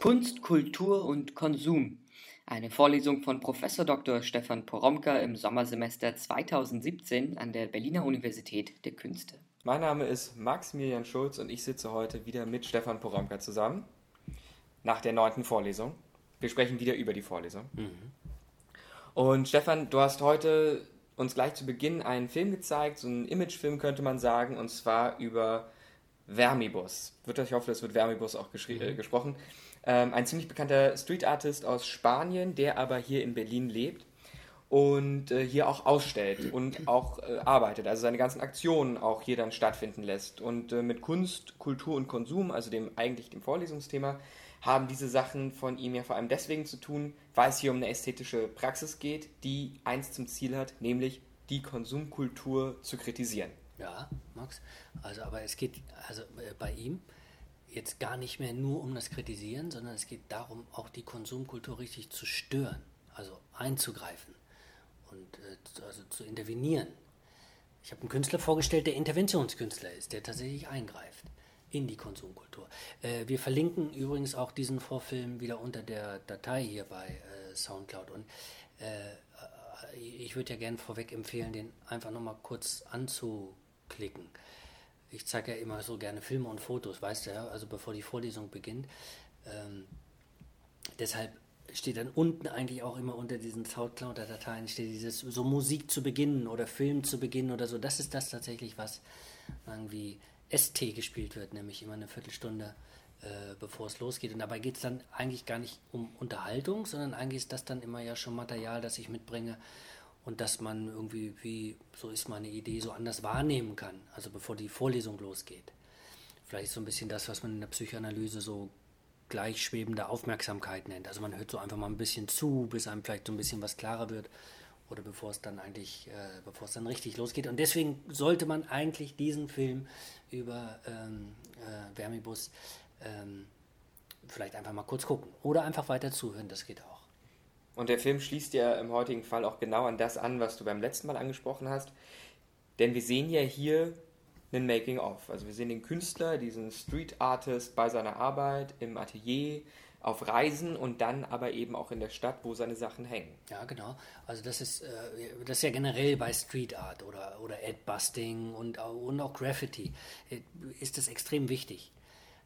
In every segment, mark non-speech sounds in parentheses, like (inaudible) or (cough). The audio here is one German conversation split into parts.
Kunst, Kultur und Konsum. Eine Vorlesung von Prof. Dr. Stefan Poromka im Sommersemester 2017 an der Berliner Universität der Künste. Mein Name ist Maximilian Schulz und ich sitze heute wieder mit Stefan Poromka zusammen nach der neunten Vorlesung. Wir sprechen wieder über die Vorlesung. Mhm. Und Stefan, du hast heute uns gleich zu Beginn einen Film gezeigt, so einen Imagefilm könnte man sagen, und zwar über Vermibus. Wird, ich hoffe, das wird Vermibus auch mhm. äh, gesprochen. Ähm, ein ziemlich bekannter Street Artist aus Spanien, der aber hier in Berlin lebt und äh, hier auch ausstellt und auch äh, arbeitet, also seine ganzen Aktionen auch hier dann stattfinden lässt. Und äh, mit Kunst, Kultur und Konsum, also dem eigentlich dem Vorlesungsthema, haben diese Sachen von ihm ja vor allem deswegen zu tun, weil es hier um eine ästhetische Praxis geht, die eins zum Ziel hat, nämlich die Konsumkultur zu kritisieren. Ja, Max. Also, aber es geht also äh, bei ihm jetzt gar nicht mehr nur um das Kritisieren, sondern es geht darum, auch die Konsumkultur richtig zu stören, also einzugreifen und äh, also zu intervenieren. Ich habe einen Künstler vorgestellt, der Interventionskünstler ist, der tatsächlich eingreift in die Konsumkultur. Äh, wir verlinken übrigens auch diesen Vorfilm wieder unter der Datei hier bei äh, Soundcloud und äh, ich würde ja gerne vorweg empfehlen, den einfach nochmal kurz anzuklicken ich zeige ja immer so gerne Filme und Fotos, weißt du ja, also bevor die Vorlesung beginnt. Ähm, deshalb steht dann unten eigentlich auch immer unter diesen Soundcloud-Dateien steht dieses so Musik zu beginnen oder Film zu beginnen oder so. Das ist das tatsächlich, was irgendwie ST gespielt wird, nämlich immer eine Viertelstunde äh, bevor es losgeht. Und dabei geht es dann eigentlich gar nicht um Unterhaltung, sondern eigentlich ist das dann immer ja schon Material, das ich mitbringe, und dass man irgendwie, wie, so ist meine Idee, so anders wahrnehmen kann, also bevor die Vorlesung losgeht. Vielleicht so ein bisschen das, was man in der Psychoanalyse so gleichschwebende Aufmerksamkeit nennt. Also man hört so einfach mal ein bisschen zu, bis einem vielleicht so ein bisschen was klarer wird oder bevor es dann eigentlich, äh, bevor es dann richtig losgeht. Und deswegen sollte man eigentlich diesen Film über ähm, äh, Vermibus ähm, vielleicht einfach mal kurz gucken oder einfach weiter zuhören, das geht auch. Und der Film schließt ja im heutigen Fall auch genau an das an, was du beim letzten Mal angesprochen hast. Denn wir sehen ja hier einen Making-of. Also wir sehen den Künstler, diesen Street Artist bei seiner Arbeit im Atelier, auf Reisen und dann aber eben auch in der Stadt, wo seine Sachen hängen. Ja, genau. Also das ist, äh, das ist ja generell bei Street Art oder, oder Ad-Busting und, und auch Graffiti äh, ist das extrem wichtig.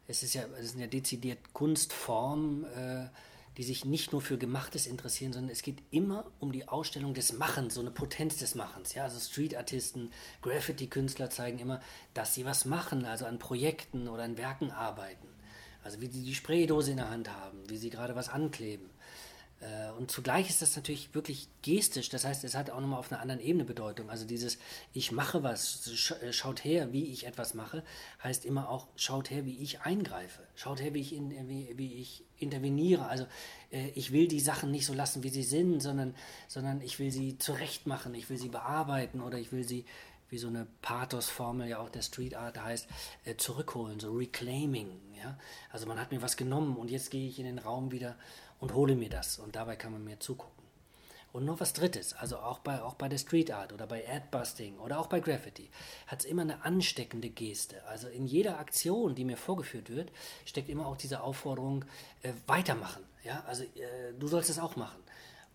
Es ist ja, es sind ja dezidiert Kunstformen, äh, die sich nicht nur für Gemachtes interessieren, sondern es geht immer um die Ausstellung des Machens, so eine Potenz des Machens. Ja, also Street-Artisten, Graffiti-Künstler zeigen immer, dass sie was machen, also an Projekten oder an Werken arbeiten. Also wie sie die Spraydose in der Hand haben, wie sie gerade was ankleben. Äh, und zugleich ist das natürlich wirklich gestisch, das heißt, es hat auch nochmal auf einer anderen Ebene Bedeutung. Also dieses Ich mache was, äh, schaut her, wie ich etwas mache, heißt immer auch, schaut her, wie ich eingreife, schaut her, wie ich, in, wie, wie ich interveniere. Also äh, ich will die Sachen nicht so lassen, wie sie sind, sondern, sondern ich will sie zurecht machen, ich will sie bearbeiten oder ich will sie wie so eine Pathos-Formel ja auch der Street Art heißt, äh, zurückholen, so Reclaiming. Ja? Also man hat mir was genommen und jetzt gehe ich in den Raum wieder und hole mir das und dabei kann man mir zugucken. Und noch was Drittes, also auch bei, auch bei der Street Art oder bei Adbusting oder auch bei Graffiti, hat es immer eine ansteckende Geste. Also in jeder Aktion, die mir vorgeführt wird, steckt immer auch diese Aufforderung, äh, weitermachen. Ja? Also äh, du sollst es auch machen.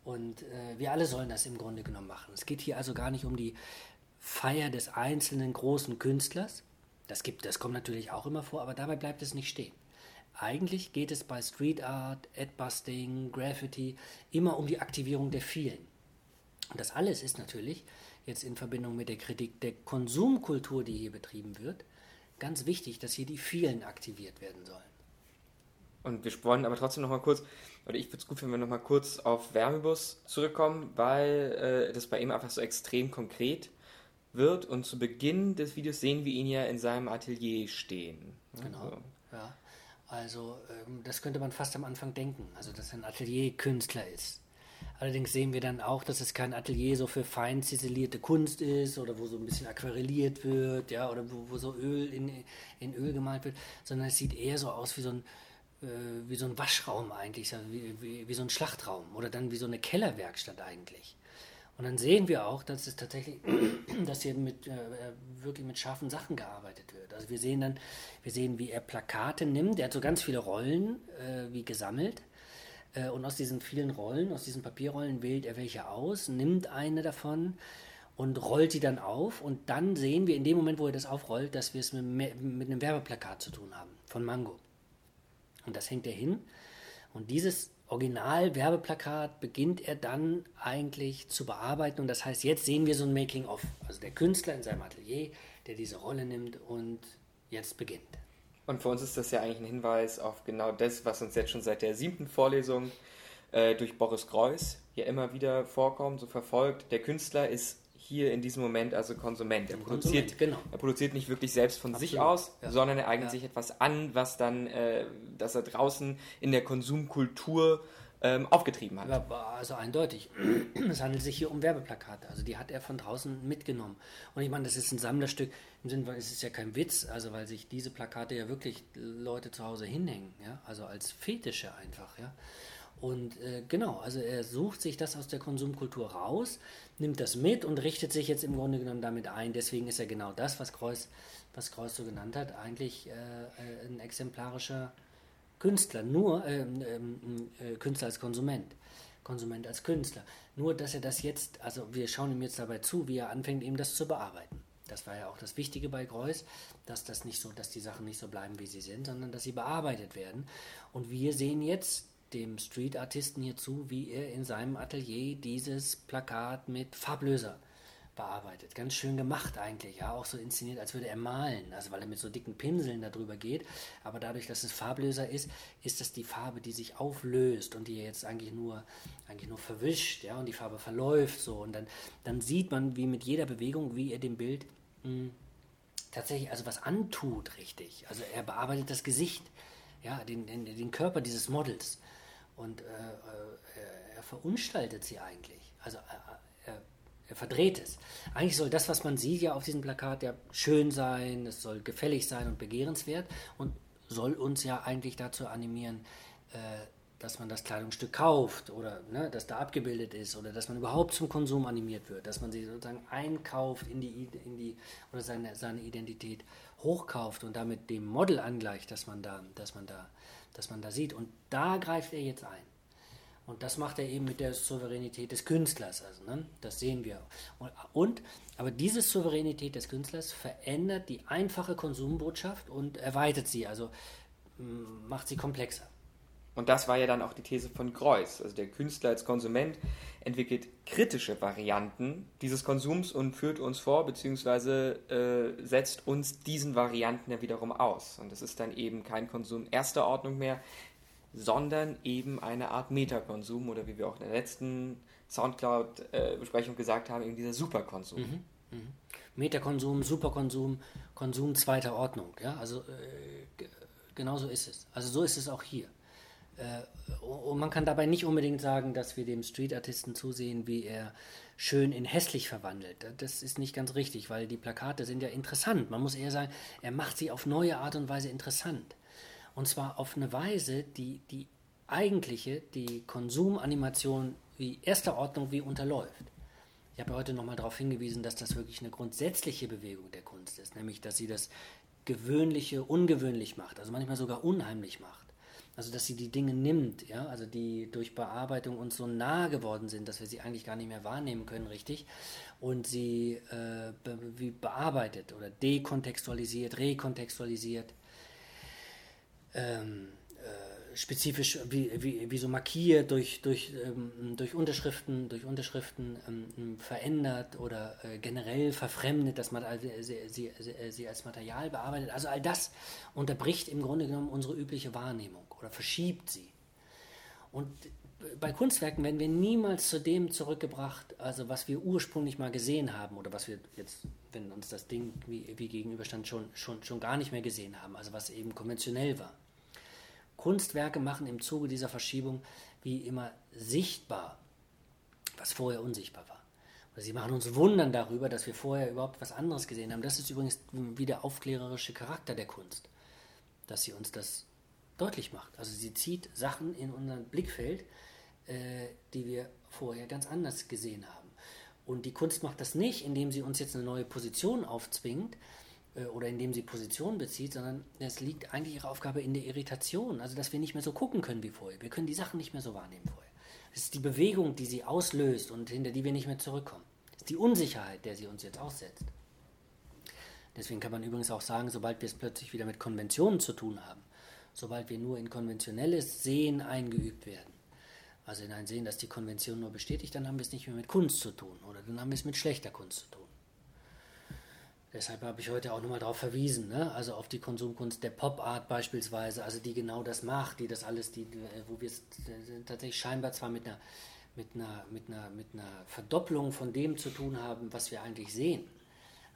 Und äh, wir alle sollen das im Grunde genommen machen. Es geht hier also gar nicht um die Feier des einzelnen großen Künstlers. Das, gibt, das kommt natürlich auch immer vor, aber dabei bleibt es nicht stehen. Eigentlich geht es bei Street Art, Adbusting, Graffiti immer um die Aktivierung der vielen. Und das alles ist natürlich jetzt in Verbindung mit der Kritik der Konsumkultur, die hier betrieben wird, ganz wichtig, dass hier die vielen aktiviert werden sollen. Und wir wollen aber trotzdem noch mal kurz, oder ich würde es gut, wenn wir noch mal kurz auf Wärmebus zurückkommen, weil äh, das bei ihm einfach so extrem konkret wird und zu Beginn des Videos sehen wir ihn ja in seinem Atelier stehen. Genau. Also. Ja. Also ähm, das könnte man fast am Anfang denken, also dass ein Atelierkünstler ist. Allerdings sehen wir dann auch, dass es kein Atelier so für fein ziselierte Kunst ist oder wo so ein bisschen aquarelliert wird, ja, oder wo, wo so Öl in, in Öl gemalt wird, sondern es sieht eher so aus wie so ein, äh, wie so ein Waschraum eigentlich, wie, wie, wie so ein Schlachtraum oder dann wie so eine Kellerwerkstatt eigentlich. Und dann sehen wir auch, dass es tatsächlich, (clears throat) dass hier mit, äh, wirklich mit scharfen Sachen gearbeitet wird. Also wir sehen dann, wir sehen, wie er Plakate nimmt. Er hat so ganz viele Rollen äh, wie gesammelt. Äh, und aus diesen vielen Rollen, aus diesen Papierrollen wählt er welche aus, nimmt eine davon und rollt die dann auf. Und dann sehen wir in dem Moment, wo er das aufrollt, dass wir es mit, mit einem Werbeplakat zu tun haben von Mango. Und das hängt er hin. Und dieses Original-Werbeplakat beginnt er dann eigentlich zu bearbeiten. Und das heißt, jetzt sehen wir so ein Making-of. Also der Künstler in seinem Atelier, der diese Rolle nimmt und jetzt beginnt. Und für uns ist das ja eigentlich ein Hinweis auf genau das, was uns jetzt schon seit der siebten Vorlesung äh, durch Boris Greuß hier immer wieder vorkommt, so verfolgt. Der Künstler ist hier in diesem Moment also Konsument. Er produziert, Konsument, genau. er produziert nicht wirklich selbst von Absolut, sich aus, ja. sondern er eignet ja. sich etwas an, was dann, äh, dass er draußen in der Konsumkultur ähm, aufgetrieben hat. Ja, also eindeutig. (clears throat) Es handelt sich hier um Werbeplakate. Also die hat er von draußen mitgenommen. Und ich meine, das ist ein Sammlerstück. Im Sinne, es ist ja kein Witz, also weil sich diese Plakate ja wirklich Leute zu Hause hinhängen, ja, also als Fetische einfach, ja. Und äh, genau, also er sucht sich das aus der Konsumkultur raus, nimmt das mit und richtet sich jetzt im Grunde genommen damit ein. Deswegen ist er genau das, was Kreuz, was Kreuz so genannt hat, eigentlich äh, äh ein exemplarischer Künstler, nur äh, äh, Künstler als Konsument. Konsument als Künstler. Nur, dass er das jetzt, also wir schauen ihm jetzt dabei zu, wie er anfängt, eben das zu bearbeiten. Das war ja auch das Wichtige bei Greuß, dass das nicht so, dass die Sachen nicht so bleiben, wie sie sind, sondern dass sie bearbeitet werden. Und wir sehen jetzt dem Street-Artisten hier zu, wie er in seinem Atelier dieses Plakat mit Farblöser bearbeitet. Ganz schön gemacht eigentlich, ja, auch so inszeniert, als würde er malen, also weil er mit so dicken Pinseln darüber geht. Aber dadurch, dass es Farblöser ist, ist das die Farbe, die sich auflöst und die jetzt eigentlich nur, eigentlich nur verwischt, ja, und die Farbe verläuft so. Und dann, dann sieht man, wie mit jeder Bewegung, wie er dem Bild mh, hm, tatsächlich also was antut, richtig. Also er bearbeitet das Gesicht, ja, den, den, den Körper dieses Models und äh, äh, er verunstaltet sie eigentlich. Also äh, er, er, verdreht es. Eigentlich soll das, was man sieht ja auf diesem Plakat, ja schön sein, es soll gefällig sein und begehrenswert und soll uns ja eigentlich dazu animieren, äh, dass man das Kleidungsstück kauft oder ne, dass da abgebildet ist oder dass man überhaupt zum Konsum animiert wird, dass man sie sozusagen einkauft in die, in die oder seine, seine Identität hochkauft und damit dem Model angleicht, dass man da, dass man da dass man da sieht. Und da greift er jetzt ein. Und das macht er eben mit der Souveränität des Künstlers. Also, ne? Das sehen wir. Und, und, aber diese Souveränität des Künstlers verändert die einfache Konsumbotschaft und erweitert sie, also macht sie komplexer. Und das war ja dann auch die These von Greuß. Also der Künstler als Konsument entwickelt kritische Varianten dieses Konsums und führt uns vor, beziehungsweise äh, setzt uns diesen Varianten ja wiederum aus. Und es ist dann eben kein Konsum erster Ordnung mehr, sondern eben eine Art Metakonsum oder wie wir auch in der letzten Soundcloud-Besprechung gesagt haben, eben dieser Superkonsum. Mhm, mh. Metakonsum, Superkonsum, Konsum zweiter Ordnung. Ja? Also äh, genauso ist es. Also so ist es auch hier. Äh, und man kann dabei nicht unbedingt sagen, dass wir dem Street-Artisten zusehen, wie er schön in hässlich verwandelt. Das ist nicht ganz richtig, weil die Plakate sind ja interessant. Man muss eher sagen, er macht sie auf neue Art und Weise interessant. Und zwar auf eine Weise, die die eigentliche, die Konsumanimation wie erster Ordnung wie unterläuft. Ich habe heute nochmal darauf hingewiesen, dass das wirklich eine grundsätzliche Bewegung der Kunst ist, nämlich dass sie das Gewöhnliche ungewöhnlich macht, also manchmal sogar unheimlich macht. Also dass sie die Dinge nimmt, ja, also die durch Bearbeitung uns so nah geworden sind, dass wir sie eigentlich gar nicht mehr wahrnehmen können, richtig. Und sie äh, be wie bearbeitet oder dekontextualisiert, rekontextualisiert. Ähm, spezifisch wie, wie, wie so markiert, durch, durch, ähm, durch Unterschriften, durch Unterschriften ähm, verändert oder äh, generell verfremdet, dass man also, sie, sie, sie als Material bearbeitet. Also all das unterbricht im Grunde genommen unsere übliche Wahrnehmung oder verschiebt sie. Und bei Kunstwerken werden wir niemals zu dem zurückgebracht, also was wir ursprünglich mal gesehen haben oder was wir jetzt, wenn uns das Ding wie, wie gegenüberstand, schon, schon, schon gar nicht mehr gesehen haben, also was eben konventionell war. Kunstwerke machen im Zuge dieser Verschiebung wie immer sichtbar, was vorher unsichtbar war. Oder sie machen uns wundern darüber, dass wir vorher überhaupt was anderes gesehen haben. Das ist übrigens wie der aufklärerische Charakter der Kunst, dass sie uns das deutlich macht. Also sie zieht Sachen in unser Blickfeld, äh, die wir vorher ganz anders gesehen haben. Und die Kunst macht das nicht, indem sie uns jetzt eine neue Position aufzwingt äh, oder indem sie Position bezieht, sondern es liegt eigentlich ihre Aufgabe in der Irritation, also dass wir nicht mehr so gucken können wie vorher. Wir können die Sachen nicht mehr so wahrnehmen vorher. Es ist die Bewegung, die sie auslöst und hinter die wir nicht mehr zurückkommen. Es ist die Unsicherheit, der sie uns jetzt aussetzt. Deswegen kann man übrigens auch sagen, sobald wir es plötzlich wieder mit Konventionen zu tun haben, sobald wir nur in konventionelles Sehen eingeübt werden, also in ein Sehen, das die Konvention nur bestätigt, dann haben wir es nicht mehr mit Kunst zu tun oder dann haben wir es mit schlechter Kunst zu tun. Deshalb habe ich heute auch nochmal darauf verwiesen, ne? also auf die Konsumkunst der Pop-Art beispielsweise, also die genau das macht, die das alles, die, wo wir es tatsächlich scheinbar zwar mit einer, mit, einer, mit, einer, mit einer Verdopplung von dem zu tun haben, was wir eigentlich sehen,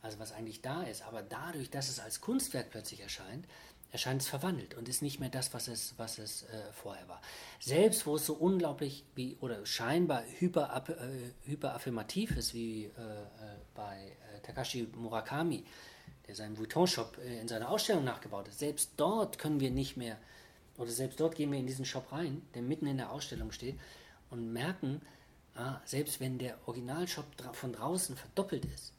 also was eigentlich da ist, aber dadurch, dass es als Kunstwerk plötzlich erscheint, erscheint es verwandelt und ist nicht mehr das, was es, was es äh, vorher war. Selbst wo es so unglaublich wie oder scheinbar hyper, äh, hyperaffirmativ ist, wie äh, äh bei äh, Takashi Murakami, der seinen Vuitton-Shop äh, in seiner Ausstellung nachgebaut hat, selbst dort können wir nicht mehr, oder selbst dort gehen wir in diesen Shop rein, der mitten in der Ausstellung steht, und merken, ah, selbst wenn der Originalshop von draußen verdoppelt ist,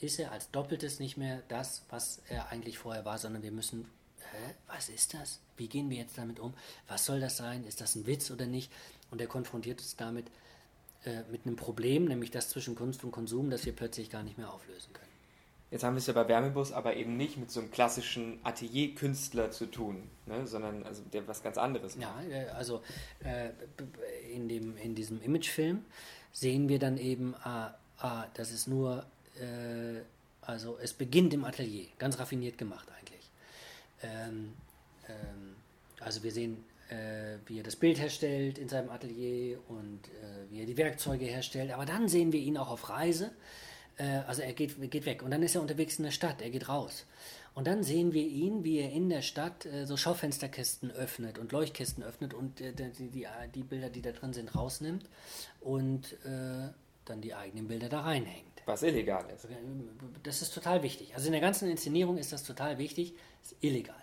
ist er als Doppeltes nicht mehr das, was er eigentlich vorher war, sondern wir müssen hä, was ist das? Wie gehen wir jetzt damit um? Was soll das sein? Ist das ein Witz oder nicht? Und er konfrontiert uns damit äh, mit einem Problem, nämlich das zwischen Kunst und Konsum, das wir plötzlich gar nicht mehr auflösen können. Jetzt haben wir es ja bei Wärmebus aber eben nicht mit so einem klassischen Atelierkünstler zu tun, ne? sondern also der was ganz anderes macht. Ja, äh, also äh, in, dem, in diesem Imagefilm sehen wir dann eben, ah, ah, das ist nur, äh, also es beginnt im Atelier, ganz raffiniert gemacht eigentlich. Ähm, ähm, also wir sehen, äh, wie er das Bild herstellt in seinem Atelier und äh, wie er die Werkzeuge herstellt. Aber dann sehen wir ihn auch auf Reise. Äh, also er geht, geht weg und dann ist er unterwegs in der Stadt, er geht raus. Und dann sehen wir ihn, wie er in der Stadt äh, so Schaufensterkästen öffnet und Leuchtkästen öffnet und äh, die, die, die, Bilder, die da drin sind, rausnimmt und äh, dann die eigenen Bilder da reinhängt. Was illegal ist. Das ist total wichtig. Also in der ganzen Inszenierung ist das total wichtig. Das ist illegal.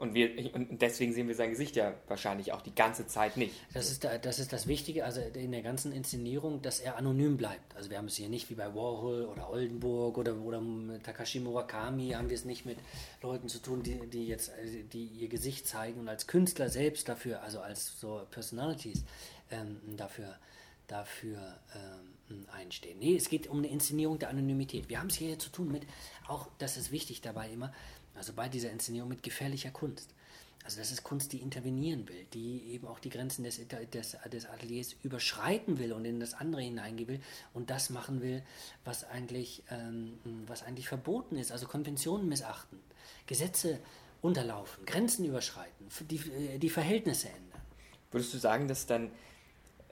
Und, wir, und deswegen sehen wir sein Gesicht ja wahrscheinlich auch die ganze Zeit nicht. Das ist, das ist das Wichtige, also in der ganzen Inszenierung, dass er anonym bleibt. Also wir haben es hier nicht wie bei Warhol oder Oldenburg oder, oder Takashi Murakami, haben wir es nicht mit Leuten zu tun, die, die jetzt die ihr Gesicht zeigen und als Künstler selbst dafür, also als so Personalities ähm, dafür, dafür ähm, einstehen. Nee, es geht um eine Inszenierung der Anonymität. Wir haben es hier zu tun mit, auch das ist wichtig dabei immer, also bei dieser Inszenierung mit gefährlicher Kunst. Also das ist Kunst, die intervenieren will, die eben auch die Grenzen des, des, des Ateliers überschreiten will und in das andere hineingehen will und das machen will, was eigentlich, ähm, was eigentlich verboten ist, also Konventionen missachten, Gesetze unterlaufen, Grenzen überschreiten, die, äh, die Verhältnisse ändern. Würdest du sagen, dass dann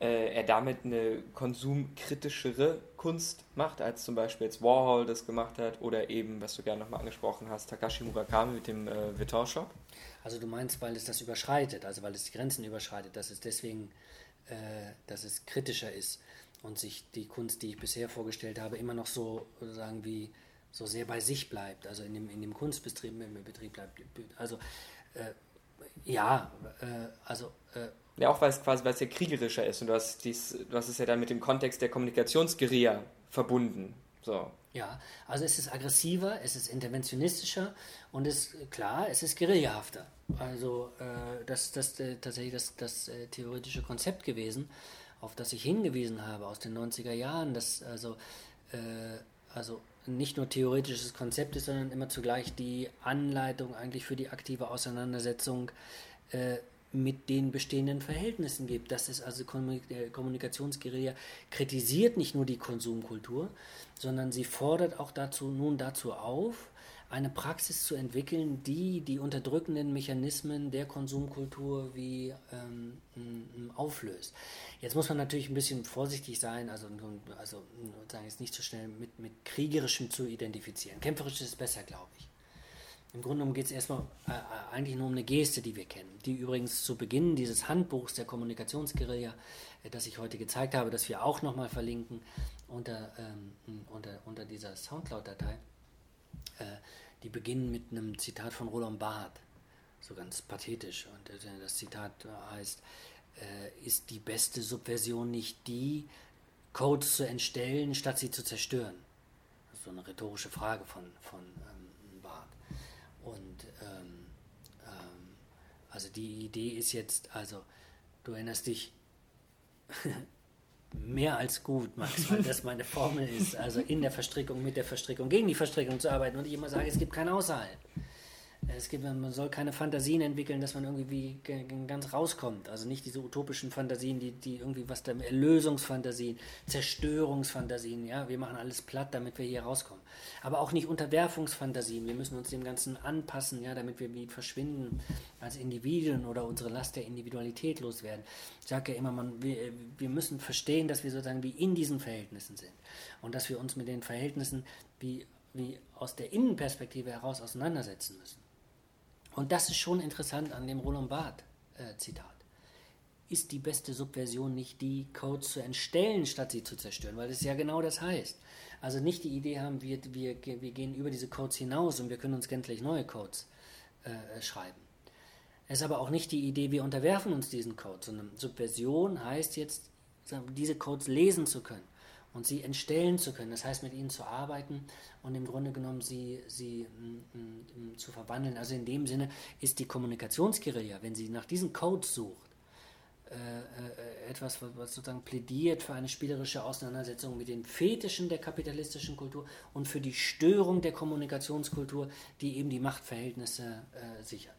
äh, er damit eine konsumkritischere Kunst macht, als zum Beispiel jetzt Warhol das gemacht hat oder eben, was du gerne nochmal angesprochen hast, Takashi Murakami mit dem äh, Vuitton Shop? Also du meinst, weil es das überschreitet, also weil es die Grenzen überschreitet, dass es deswegen, äh, dass es kritischer ist und sich die Kunst, die ich bisher vorgestellt habe, immer noch so sagen wie so sehr bei sich bleibt, also in dem, in dem Kunstbetrieb Betrieb bleibt. Also äh, ja, äh, also äh, ja, auch weil es quasi weil es ja kriegerischer ist und du hast, dies, du hast es ja dann mit dem Kontext der Kommunikationsguerilla verbunden. So. Ja, also es ist aggressiver, es ist interventionistischer und es klar, es ist guerillahafter. Also äh, das ist das, äh, tatsächlich das, das äh, theoretische Konzept gewesen, auf das ich hingewiesen habe aus den 90er Jahren, dass also, äh, also nicht nur theoretisches Konzept ist, sondern immer zugleich die Anleitung eigentlich für die aktive Auseinandersetzung äh, mit den bestehenden Verhältnissen gibt. Das ist also äh, Kommunikationsguerilla kritisiert nicht nur die Konsumkultur, sondern sie fordert auch dazu, nun dazu auf, eine Praxis zu entwickeln, die die unterdrückenden Mechanismen der Konsumkultur wie ähm, auflöst. Jetzt muss man natürlich ein bisschen vorsichtig sein, also, also sagen jetzt nicht so schnell mit, mit kriegerischem zu identifizieren. Kämpferisch ist besser, glaube ich. Im Grunde genommen geht es erstmal äh, äh, eigentlich nur um eine Geste, die wir kennen, die übrigens zu Beginn dieses Handbuchs der Kommunikationsguerilla, äh, das ich heute gezeigt habe, das wir auch nochmal verlinken unter, ähm, unter, unter dieser Soundcloud-Datei, äh, die beginnen mit einem Zitat von Roland Barth, so ganz pathetisch. Und äh, das Zitat heißt, äh, ist die beste Subversion nicht die, Codes zu entstellen, statt sie zu zerstören. So eine rhetorische Frage von, von Barth. Und ähm, ähm, also die Idee ist jetzt, also du erinnerst dich (laughs) mehr als gut, Max, weil das meine Formel ist, also in der Verstrickung, mit der Verstrickung, gegen die Verstrickung zu arbeiten und ich immer sage, es gibt kein Außerhalb. Es gibt, man soll keine Fantasien entwickeln, dass man irgendwie ganz rauskommt. Also nicht diese utopischen Fantasien, die, die irgendwie was da, Erlösungsfantasien, Zerstörungsfantasien, ja, wir machen alles platt, damit wir hier rauskommen. Aber auch nicht Unterwerfungsfantasien, wir müssen uns dem Ganzen anpassen, ja, damit wir wie verschwinden als Individuen oder unsere Last der Individualität loswerden. Ich sage ja immer, man, wir, wir müssen verstehen, dass wir sozusagen wie in diesen Verhältnissen sind und dass wir uns mit den Verhältnissen wie, wie aus der Innenperspektive heraus auseinandersetzen müssen. Und das ist schon interessant an dem Roland Barth-Zitat. Äh, ist die beste Subversion nicht die, Codes zu entstellen, statt sie zu zerstören? Weil es ja genau das heißt. Also nicht die Idee haben, wir, wir, wir gehen über diese Codes hinaus und wir können uns gänzlich neue Codes äh, schreiben. Es ist aber auch nicht die Idee, wir unterwerfen uns diesen Codes, sondern Subversion heißt jetzt, diese Codes lesen zu können und sie entstellen zu können. Das heißt, mit ihnen zu arbeiten und im Grunde genommen sie, sie m, m, m, zu verwandeln. Also in dem Sinne ist die Kommunikationsguerilla, wenn sie nach diesen Codes sucht, äh, äh, etwas, was sozusagen plädiert für eine spielerische Auseinandersetzung mit den Fetischen der kapitalistischen Kultur und für die Störung der Kommunikationskultur, die eben die Machtverhältnisse äh, sichert.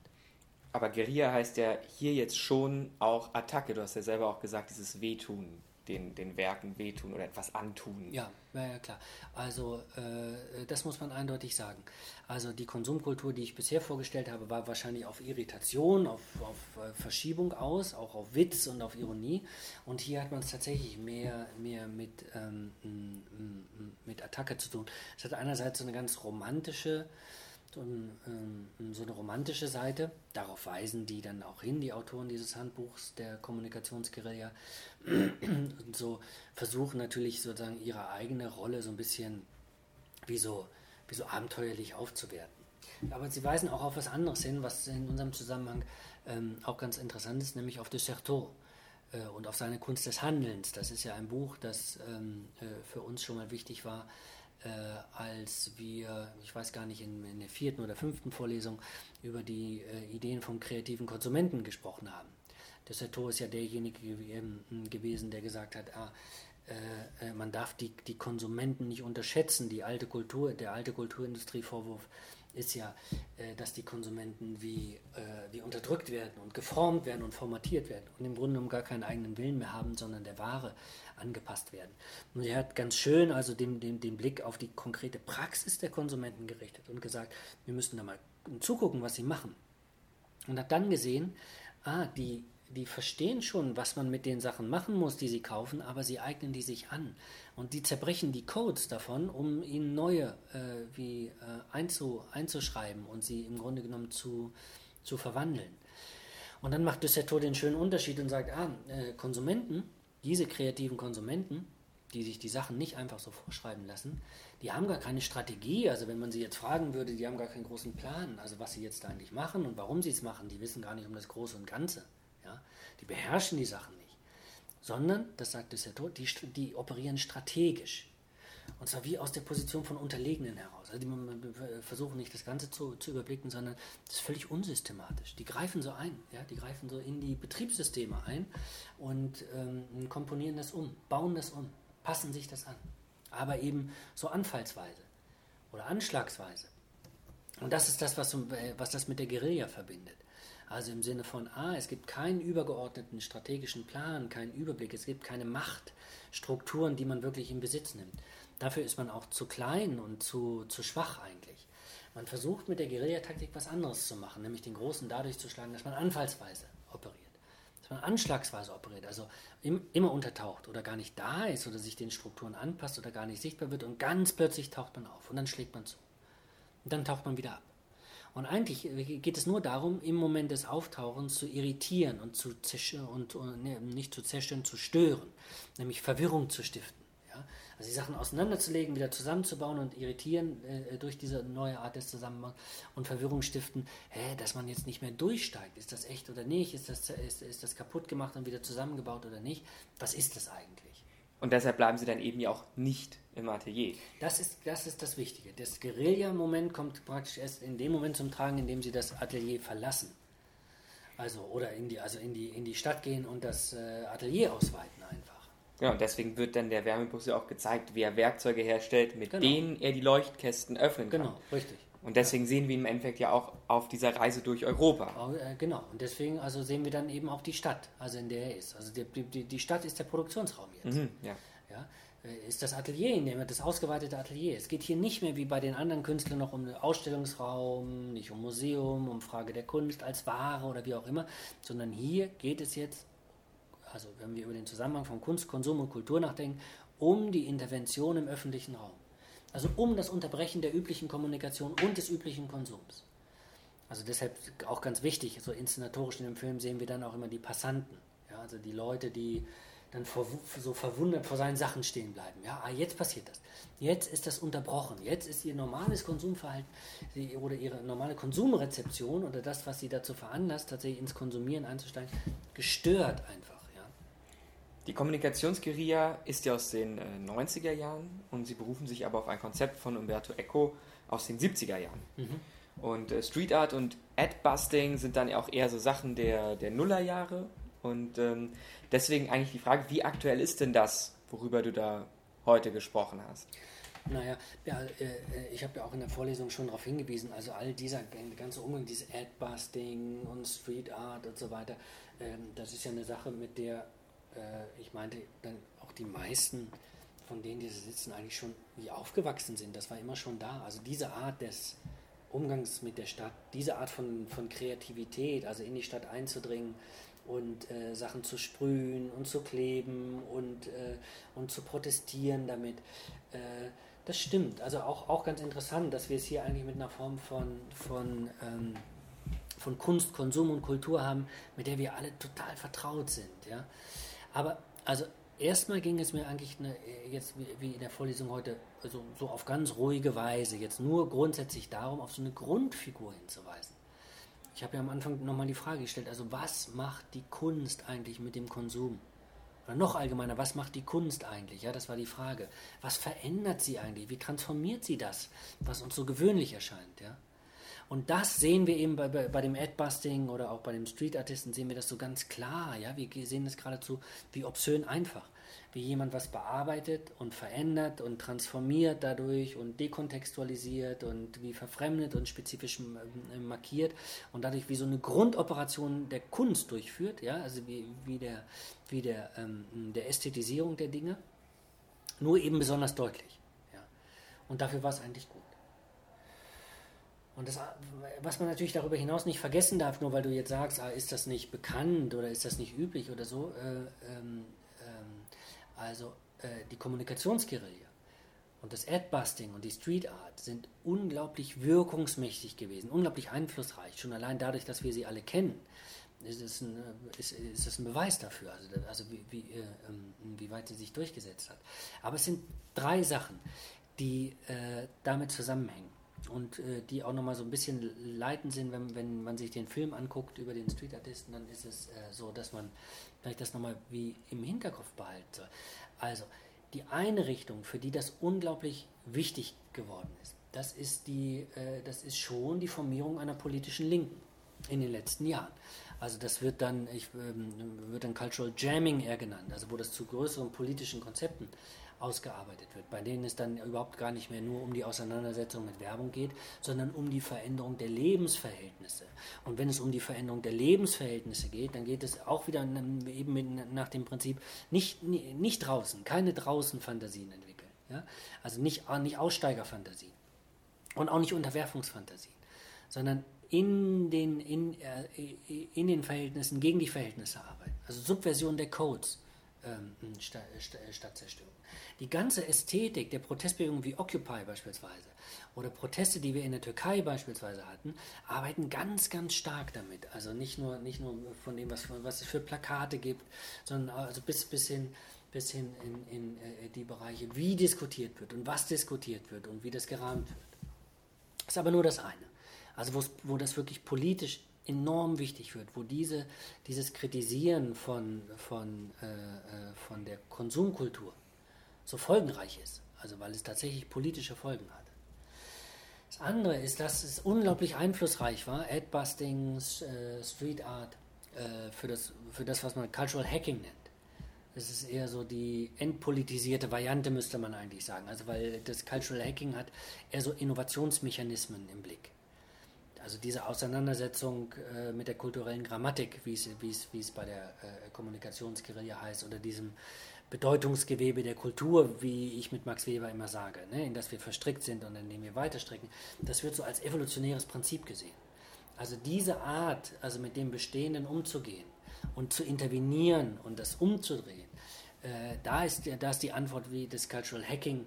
Aber Guerilla heißt ja hier jetzt schon auch Attacke. Du hast ja selber auch gesagt, dieses Wehtun den, den Werken wehtun oder etwas antun. Ja, ja, klar. Also äh, das muss man eindeutig sagen. Also die Konsumkultur, die ich bisher vorgestellt habe, war wahrscheinlich auf Irritation, auf, auf äh, Verschiebung aus, auch auf Witz und auf Ironie. Und hier hat man es tatsächlich mehr, mehr mit, ähm, mit Attacke zu tun. Es hat einerseits so eine ganz romantische so, ähm, so, eine romantische Seite. Darauf weisen die dann auch hin, die Autoren dieses Handbuchs der Kommunikationsguerilla. Und so versuchen natürlich sozusagen ihre eigene Rolle so ein bisschen wie so, wie so abenteuerlich aufzuwerten. Aber sie weisen auch auf was anderes hin, was in unserem Zusammenhang ähm, auch ganz interessant ist, nämlich auf de Certeau äh, und auf seine Kunst des Handelns. Das ist ja ein Buch, das ähm, äh, für uns schon mal wichtig war, äh, als wir, ich weiß gar nicht, in, in, der vierten oder fünften Vorlesung über die äh, Ideen von kreativen Konsumenten gesprochen haben. Der Sato ist ja derjenige gewesen, der gesagt hat, ah, äh, äh, man darf die, die Konsumenten nicht unterschätzen. Die alte Kultur, der alte Kulturindustrie-Vorwurf ist ja, äh, dass die Konsumenten wie, äh, wie unterdrückt werden und geformt werden und formatiert werden und im Grunde genommen gar keinen eigenen Willen mehr haben, sondern der Ware angepasst werden. Und er hat ganz schön also den, den, den Blick auf die konkrete Praxis der Konsumenten gerichtet und gesagt, wir müssen da mal zugucken, was sie machen. Und hat dann gesehen, ah, die, die verstehen schon, was man mit den Sachen machen muss, die sie kaufen, aber sie eignen die sich an. Und die zerbrechen die Codes davon, um ihnen neue äh, wie, äh, einzu, einzuschreiben und sie im Grunde genommen zu, zu verwandeln. Und dann macht Dussertot den schönen Unterschied und sagt, ah, äh, Konsumenten diese kreativen Konsumenten, die sich die Sachen nicht einfach so vorschreiben lassen, die haben gar keine Strategie. Also wenn man sie jetzt fragen würde, die haben gar keinen großen Plan, also was sie jetzt eigentlich machen und warum sie es machen, die wissen gar nicht um das Große und Ganze. Die beherrschen die Sachen nicht. Sondern, das sagt es ja tot, die, die operieren strategisch. Und zwar wie aus der Position von Unterlegenen heraus. Also die versuchen nicht das Ganze zu, zu überblicken, sondern das ist völlig unsystematisch. Die greifen so ein, ja? die greifen so in die Betriebssysteme ein und ähm, komponieren das um, bauen das um, passen sich das an. Aber eben so anfallsweise oder anschlagsweise. Und das ist das, was, äh, was das mit der Guerilla verbindet. Also im Sinne von, ah, es gibt keinen übergeordneten strategischen Plan, keinen Überblick, es gibt keine Machtstrukturen, die man wirklich in Besitz nimmt. Dafür ist man auch zu klein und zu, zu schwach eigentlich. Man versucht mit der Guerillataktik was anderes zu machen, nämlich den Großen dadurch zu schlagen, dass man anfallsweise operiert. Dass man anschlagsweise operiert, also im, immer untertaucht oder gar nicht da ist oder sich den Strukturen anpasst oder gar nicht sichtbar wird und ganz plötzlich taucht man auf und dann schlägt man zu. Und dann taucht man wieder ab. Und eigentlich geht es nur darum, im Moment des Auftauchens zu irritieren und, zu und, und ne, nicht zu zerstören, zu stören, nämlich Verwirrung zu stiften. Also die Sachen auseinanderzulegen, wieder zusammenzubauen und irritieren äh, durch diese neue Art des Zusammenbaus und Verwirrung stiften, hä, dass man jetzt nicht mehr durchsteigt. Ist das echt oder nicht? Ist das, ist, ist das kaputt gemacht und wieder zusammengebaut oder nicht? Was ist das eigentlich? Und deshalb bleiben sie dann eben ja auch nicht im Atelier. Das ist, das ist das Wichtige. Das Guerilla-Moment kommt praktisch erst in dem Moment zum Tragen, in dem sie das Atelier verlassen. Also, oder in die, also in die, in die Stadt gehen und das äh, Atelier ausweiten einfach. Ja, und deswegen wird dann der Wärmebus ja auch gezeigt, wie er Werkzeuge herstellt, mit Genau. denen er die Leuchtkästen öffnen kann. Genau, richtig. Und deswegen sehen wir im Endeffekt ja auch auf dieser Reise durch Europa. Äh, Genau, und deswegen also sehen wir dann eben auch die Stadt, also in der er ist. Also die, die, die Stadt ist der Produktionsraum jetzt. Mhm, ja. Ja, ist das Atelier, in dem das ausgeweitete Atelier. Es geht hier nicht mehr wie bei den anderen Künstlern noch um den Ausstellungsraum, nicht um Museum, um Frage der Kunst als Ware oder wie auch immer, sondern hier geht es jetzt, also wenn wir über den Zusammenhang von Kunst, Konsum und Kultur nachdenken, um die Intervention im öffentlichen Raum. Also um das Unterbrechen der üblichen Kommunikation und des üblichen Konsums. Also deshalb auch ganz wichtig, so inszenatorisch in dem Film sehen wir dann auch immer die Passanten, ja, also die Leute, die dann vor, so verwundert vor seinen Sachen stehen bleiben. Ja, ah, jetzt passiert das. Jetzt ist das unterbrochen. Jetzt ist ihr normales Konsumverhalten oder ihre normale Konsumrezeption oder das, was sie dazu veranlasst, tatsächlich ins Konsumieren einzusteigen, gestört einfach. Ja. Die Kommunikationsguerilla ist ja aus den äh, 90er Jahren und sie berufen sich aber auf ein Konzept von Umberto Eco aus den 70er Jahren. Und äh, Street Art und Ad-Busting sind dann auch eher so Sachen der, der Nullerjahre. Und ähm, deswegen eigentlich die Frage, wie aktuell ist denn das, worüber du da heute gesprochen hast? Naja, ja, äh, ich habe ja auch in der Vorlesung schon darauf hingewiesen, also all dieser ganze Umgang, dieses Ad-Busting und Street Art und so weiter, ähm, das ist ja eine Sache, mit der äh, ich meinte, dann auch die meisten von denen, die da sitzen, eigentlich schon wie aufgewachsen sind. Das war immer schon da. Also diese Art des Umgangs mit der Stadt, diese Art von, von Kreativität, also in die Stadt einzudringen und äh, Sachen zu sprühen und zu kleben und, äh, und zu protestieren damit. Äh, das stimmt. Also auch, auch ganz interessant, dass wir es hier eigentlich mit einer Form von, von, ähm, von Kunst, Konsum und Kultur haben, mit der wir alle total vertraut sind. Ja? Aber also erstmal ging es mir eigentlich eine, jetzt wie, in der Vorlesung heute also so auf ganz ruhige Weise jetzt nur grundsätzlich darum, auf so eine Grundfigur hinzuweisen. Ich habe ja am Anfang nochmal die Frage gestellt, also was macht die Kunst eigentlich mit dem Konsum? Oder noch allgemeiner, was macht die Kunst eigentlich? Ja, das war die Frage. Was verändert sie eigentlich? Wie transformiert sie das, was uns so gewöhnlich erscheint? Ja? Und das sehen wir eben bei, bei, bei dem Ad-Busting oder auch bei dem Street-Artisten, sehen wir das so ganz klar. Ja? Wir sehen das geradezu wie obszön einfach. Wie jemand was bearbeitet und verändert und transformiert dadurch und dekontextualisiert und wie verfremdet und spezifisch ähm, markiert und dadurch wie so eine Grundoperation der Kunst durchführt, ja? also wie, wie, der, wie der, ähm, der Ästhetisierung der Dinge, nur eben besonders deutlich. Ja? Und dafür war es eigentlich gut. Und das, was man natürlich darüber hinaus nicht vergessen darf, nur weil du jetzt sagst, ah, ist das nicht bekannt oder ist das nicht üblich oder so, äh, ähm, also äh, die Kommunikationsguerilla und das Ad-Busting und die Street Art sind unglaublich wirkungsmächtig gewesen, unglaublich einflussreich, schon allein dadurch, dass wir sie alle kennen. Ist es ein, ist, ist es ein Beweis dafür, also, also wie, wie, äh, wie weit sie sich durchgesetzt hat. Aber es sind drei Sachen, die äh, damit zusammenhängen und äh, die auch nochmal so ein bisschen leitend sind, wenn, wenn man sich den Film anguckt über den Street Artisten, dann ist es äh, so, dass man vielleicht das nochmal wie im Hinterkopf behalten soll. Also, die eine Richtung, für die das unglaublich wichtig geworden ist, das ist, die, äh, das ist schon die Formierung einer politischen Linken in den letzten Jahren. Also das wird dann, ich, ähm, wird dann Cultural Jamming eher genannt, also wo das zu größeren politischen Konzepten ausgearbeitet wird, bei denen es dann überhaupt gar nicht mehr nur um die Auseinandersetzung mit Werbung geht, sondern um die Veränderung der Lebensverhältnisse. Und wenn es um die Veränderung der Lebensverhältnisse geht, dann geht es auch wieder eben nach dem Prinzip, nicht, nicht draußen, keine draußen Fantasien entwickeln. Ja? Also nicht, nicht Aussteigerfantasien und auch nicht Unterwerfungsfantasien, sondern in den, in, äh, in den Verhältnissen, gegen die Verhältnisse arbeiten. Also Subversion der Codes ähm, statt, statt Zerstörung. Die ganze Ästhetik der Protestbewegungen wie Occupy beispielsweise oder Proteste, die wir in der Türkei beispielsweise hatten, arbeiten ganz, ganz stark damit. Also nicht nur, nicht nur von dem, was, was es für Plakate gibt, sondern also bis, bis hin, bis hin in, in äh, die Bereiche, wie diskutiert wird und was diskutiert wird und wie das gerahmt wird. Das ist aber nur das eine. Also wo das wirklich politisch enorm wichtig wird, wo diese, dieses Kritisieren von, von, äh, von der Konsumkultur so folgenreich ist. Also weil es tatsächlich politische Folgen hat. Das andere ist, dass es unglaublich einflussreich war, Adbusting, äh, Street Art, äh, für, das, für das, was man Cultural Hacking nennt. Das ist eher so die entpolitisierte Variante, müsste man eigentlich sagen. Also weil das Cultural Hacking hat eher so Innovationsmechanismen im Blick. Also diese Auseinandersetzung äh, mit der kulturellen Grammatik, wie es, bei der äh, Kommunikationsguerilla heißt, oder diesem Bedeutungsgewebe der Kultur, wie ich mit Max Weber immer sage, ne, in das wir verstrickt sind und in dem wir weiterstricken, das wird so als evolutionäres Prinzip gesehen. Also diese Art, also mit dem Bestehenden umzugehen und zu intervenieren und das umzudrehen, äh, da, ist, da ist die Antwort wie das Cultural Hacking,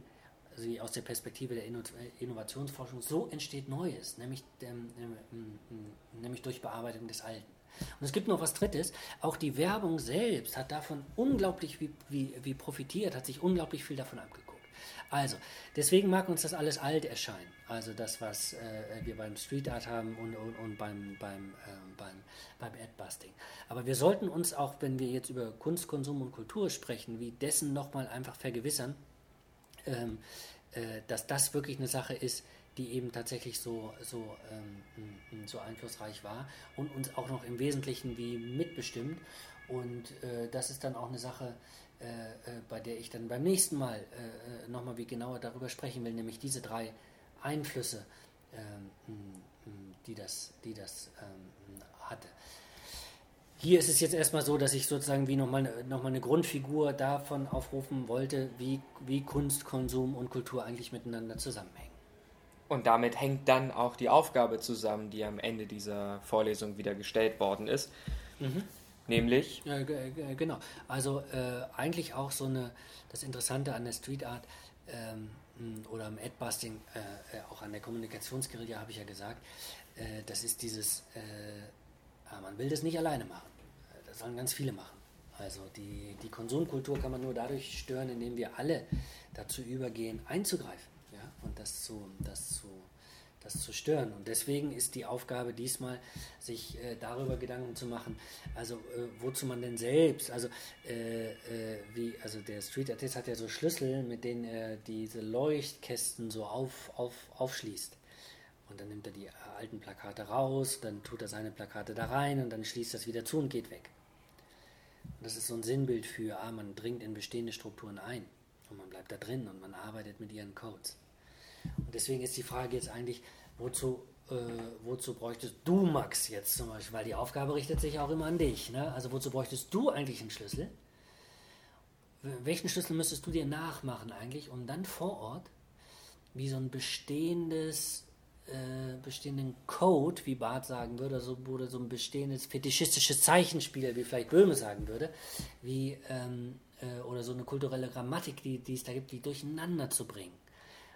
also aus der Perspektive der Innovationsforschung, so entsteht Neues, nämlich, ähm, ähm, nämlich durch Bearbeitung des Alten. Und es gibt noch was Drittes, auch die Werbung selbst hat davon unglaublich wie, wie, wie profitiert, hat sich unglaublich viel davon abgeguckt. Also, deswegen mag uns das alles alt erscheinen. Also das, was äh, wir beim Street Art haben und, und, und beim, beim, äh, beim, beim Adbusting. Aber wir sollten uns auch, wenn wir jetzt über Kunst, Konsum und Kultur sprechen, wie dessen nochmal einfach vergewissern, ähm, äh, dass das wirklich eine Sache ist, die eben tatsächlich so, so, ähm, so einflussreich war und uns auch noch im Wesentlichen wie mitbestimmt. Und äh, das ist dann auch eine Sache, äh, äh, bei der ich dann beim nächsten Mal äh, nochmal wie genauer darüber sprechen will, nämlich diese drei Einflüsse, ähm, die das, die das ähm, hatte. Hier ist es jetzt erstmal so, dass ich sozusagen wie nochmal noch mal eine Grundfigur davon aufrufen wollte, wie, wie Kunst, Konsum und Kultur eigentlich miteinander zusammenhängen. Und damit hängt dann auch die Aufgabe zusammen, die am Ende dieser Vorlesung wieder gestellt worden ist. Mhm. Nämlich? Ja, genau. Also äh, eigentlich auch so eine, das Interessante an der Street Art ähm, oder am Adbusting, äh, äh, auch an der Kommunikationsguerilla habe ich ja gesagt, äh, das ist dieses, äh, ah, man will das nicht alleine machen. Sollen ganz viele machen. Also die, die Konsumkultur kann man nur dadurch stören, indem wir alle dazu übergehen, einzugreifen ja? und das zu, das zu das zu stören. Und deswegen ist die Aufgabe diesmal, sich äh, darüber Gedanken zu machen, also äh, wozu man denn selbst, also äh, äh wie, also der Street Artist hat ja so Schlüssel, mit denen er diese Leuchtkästen so auf, auf, aufschließt. Und dann nimmt er die alten Plakate raus, dann tut er seine Plakate da rein und dann schließt das wieder zu und geht weg. Das ist so ein Sinnbild für, ah, man dringt in bestehende Strukturen ein und man bleibt da drin und man arbeitet mit ihren Codes. Und deswegen ist die Frage jetzt eigentlich, wozu, äh, wozu bräuchtest du, Max, jetzt zum Beispiel, weil die Aufgabe richtet sich auch immer an dich. Ne? Also wozu bräuchtest du eigentlich einen Schlüssel? Welchen Schlüssel müsstest du dir nachmachen eigentlich, um dann vor Ort wie so ein bestehendes äh, bestehenden Code, wie Barth sagen würde, so, oder so ein bestehendes fetischistisches Zeichenspiel, wie vielleicht Böhme sagen würde, wie ähm, äh, oder so eine kulturelle Grammatik, die, die es da gibt, die durcheinander zu bringen.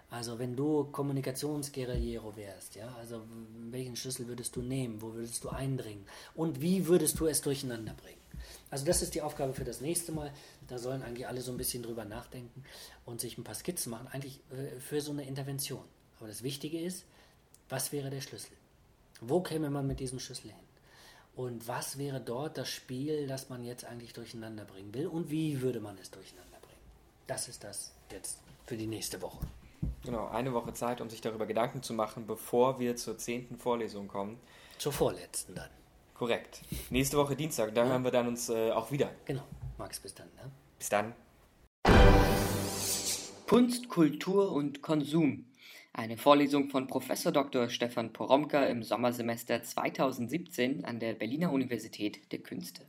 Also wenn du Kommunikationsguerillero wärst, ja, also welchen Schlüssel würdest du nehmen, wo würdest du eindringen und wie würdest du es durcheinander bringen? Also das ist die Aufgabe für das nächste Mal. Da sollen eigentlich alle so ein bisschen drüber nachdenken und sich ein paar Skizzen machen, eigentlich äh, für so eine Intervention. Aber das Wichtige ist, was wäre der Schlüssel? Wo käme man mit diesem Schlüssel hin? Und was wäre dort das Spiel, das man jetzt eigentlich durcheinander bringen will? Und wie würde man es durcheinander bringen? Das ist das jetzt für die nächste Woche. Genau, eine Woche Zeit, um sich darüber Gedanken zu machen, bevor wir zur zehnten Vorlesung kommen. Zur vorletzten dann. Korrekt. Nächste Woche Dienstag, da ja. hören wir dann uns äh, auch wieder. Genau. Max, bis dann. Ne? Bis dann. Kunst, Kultur und Konsum. Eine Vorlesung von Prof. Dr. Stefan Poromka im Sommersemester 2017 an der Berliner Universität der Künste.